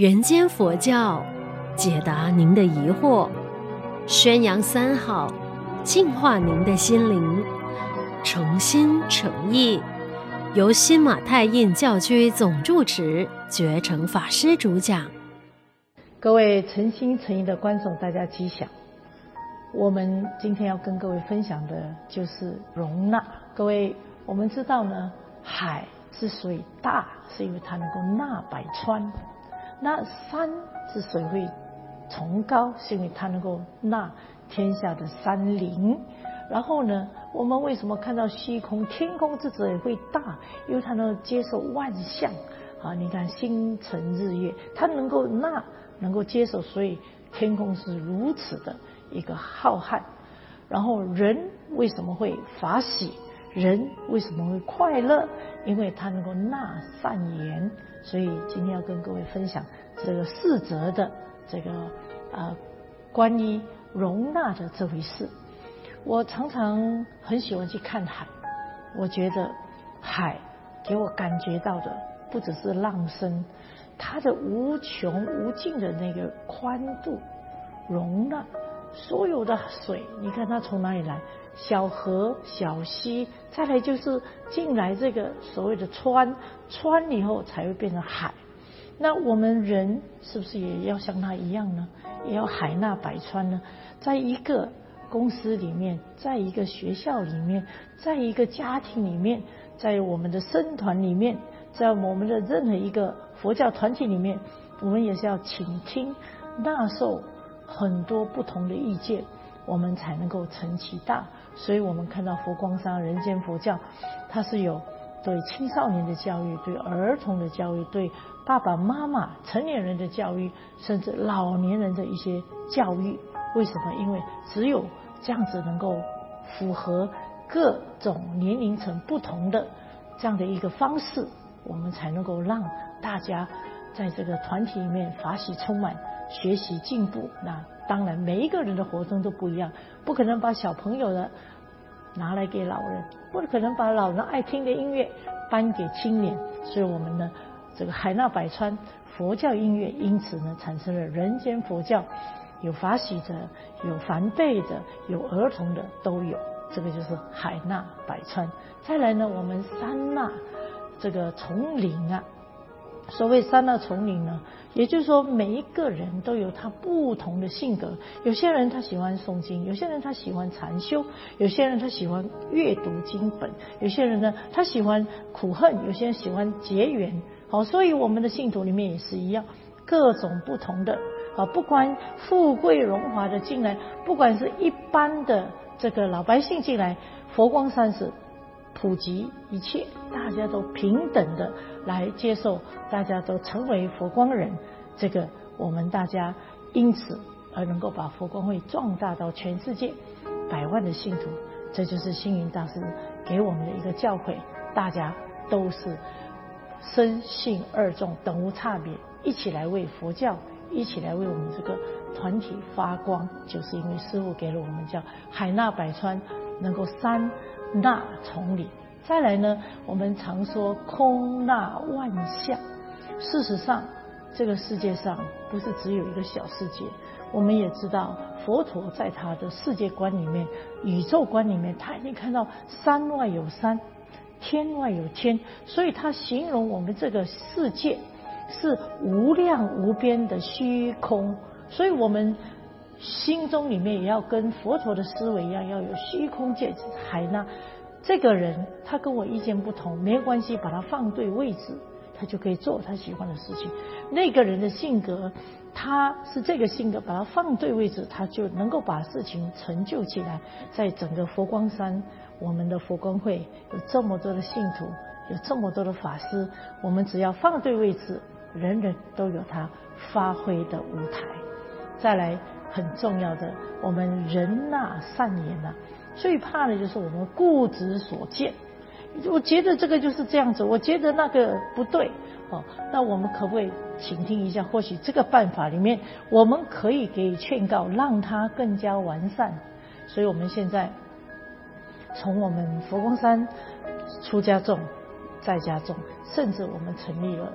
人间佛教，解答您的疑惑，宣扬三好，净化您的心灵，诚心诚意，由新马泰印教区总住持觉诚法师主讲。各位诚心诚意的观众，大家吉祥。我们今天要跟各位分享的就是容纳。各位，我们知道呢，海之所以大，是因为它能够纳百川。那山之所以会崇高，是因为它能够纳天下的山林。然后呢，我们为什么看到虚空天空之所以会大？因为它能接受万象啊！你看星辰日月，它能够纳，能够接受，所以天空是如此的一个浩瀚。然后人为什么会法喜？人为什么会快乐？因为他能够纳善言。所以今天要跟各位分享这个四则的这个啊关于容纳的这回事。我常常很喜欢去看海，我觉得海给我感觉到的不只是浪声，它的无穷无尽的那个宽度，容纳所有的水。你看它从哪里来？小河、小溪，再来就是进来这个所谓的川，川以后才会变成海。那我们人是不是也要像它一样呢？也要海纳百川呢？在一个公司里面，在一个学校里面，在一个家庭里面，在我们的僧团里面，在我们的任何一个佛教团体里面，我们也是要倾听、纳受很多不同的意见。我们才能够成其大，所以我们看到佛光山人间佛教，它是有对青少年的教育、对儿童的教育、对爸爸妈妈、成年人的教育，甚至老年人的一些教育。为什么？因为只有这样子能够符合各种年龄层不同的这样的一个方式，我们才能够让大家在这个团体里面法喜充满，学习进步。那。当然，每一个人的活动都不一样，不可能把小朋友的拿来给老人，不可能把老人爱听的音乐搬给青年。所以，我们呢，这个海纳百川佛教音乐，因此呢，产生了人间佛教，有法喜的，有梵呗的，有儿童的，都有。这个就是海纳百川。再来呢，我们三纳这个丛林啊。所谓三大丛林呢，也就是说每一个人都有他不同的性格。有些人他喜欢诵经，有些人他喜欢禅修，有些人他喜欢阅读经本，有些人呢他喜欢苦恨，有些人喜欢结缘。好，所以我们的信徒里面也是一样，各种不同的啊，不管富贵荣华的进来，不管是一般的这个老百姓进来，佛光山是。普及一切，大家都平等的来接受，大家都成为佛光人。这个我们大家因此而能够把佛光会壮大到全世界百万的信徒，这就是星云大师给我们的一个教诲。大家都是身信二众等无差别，一起来为佛教，一起来为我们这个团体发光，就是因为师父给了我们叫海纳百川，能够三。纳丛林，再来呢？我们常说空纳万象。事实上，这个世界上不是只有一个小世界。我们也知道，佛陀在他的世界观里面、宇宙观里面，他已经看到山外有山，天外有天，所以他形容我们这个世界是无量无边的虚空。所以我们。心中里面也要跟佛陀的思维一样，要有虚空界海纳。这个人他跟我意见不同，没关系，把他放对位置，他就可以做他喜欢的事情。那个人的性格，他是这个性格，把他放对位置，他就能够把事情成就起来。在整个佛光山，我们的佛光会有这么多的信徒，有这么多的法师，我们只要放对位置，人人都有他发挥的舞台。再来。很重要的，我们人呐善言呐，最怕的就是我们固执所见。我觉得这个就是这样子，我觉得那个不对哦。那我们可不可以倾听一下？或许这个办法里面，我们可以给劝告，让它更加完善。所以我们现在从我们佛光山出家众、在家众，甚至我们成立了，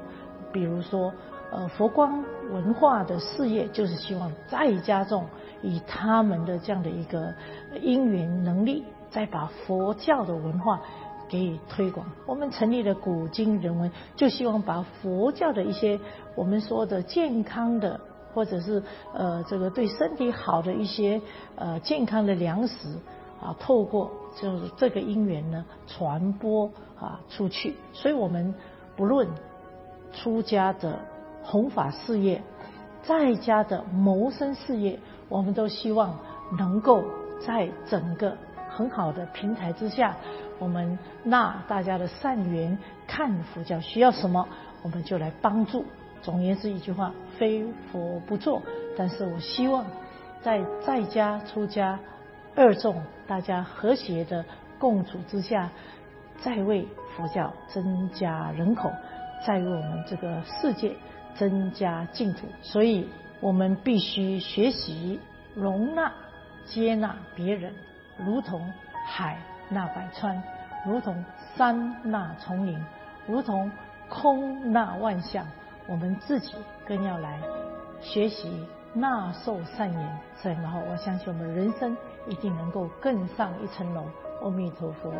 比如说呃佛光文化的事业，就是希望再加重以他们的这样的一个因缘能力，再把佛教的文化给予推广。我们成立了古今人文，就希望把佛教的一些我们说的健康的，或者是呃这个对身体好的一些呃健康的粮食啊，透过就是这个因缘呢传播啊出去。所以我们不论出家的弘法事业，在家的谋生事业，我们都希望能够在整个很好的平台之下，我们纳大家的善缘，看佛教需要什么，我们就来帮助。总言之一句话，非佛不做。但是我希望在在家出家二众大家和谐的共处之下，再为佛教增加人口，再为我们这个世界增加净土。所以我们必须学习容纳、接纳别人，如同海纳百川，如同山纳丛林，如同空纳万象。我们自己更要来学习纳受善言，然后我相信我们人生一定能够更上一层楼。阿弥陀佛。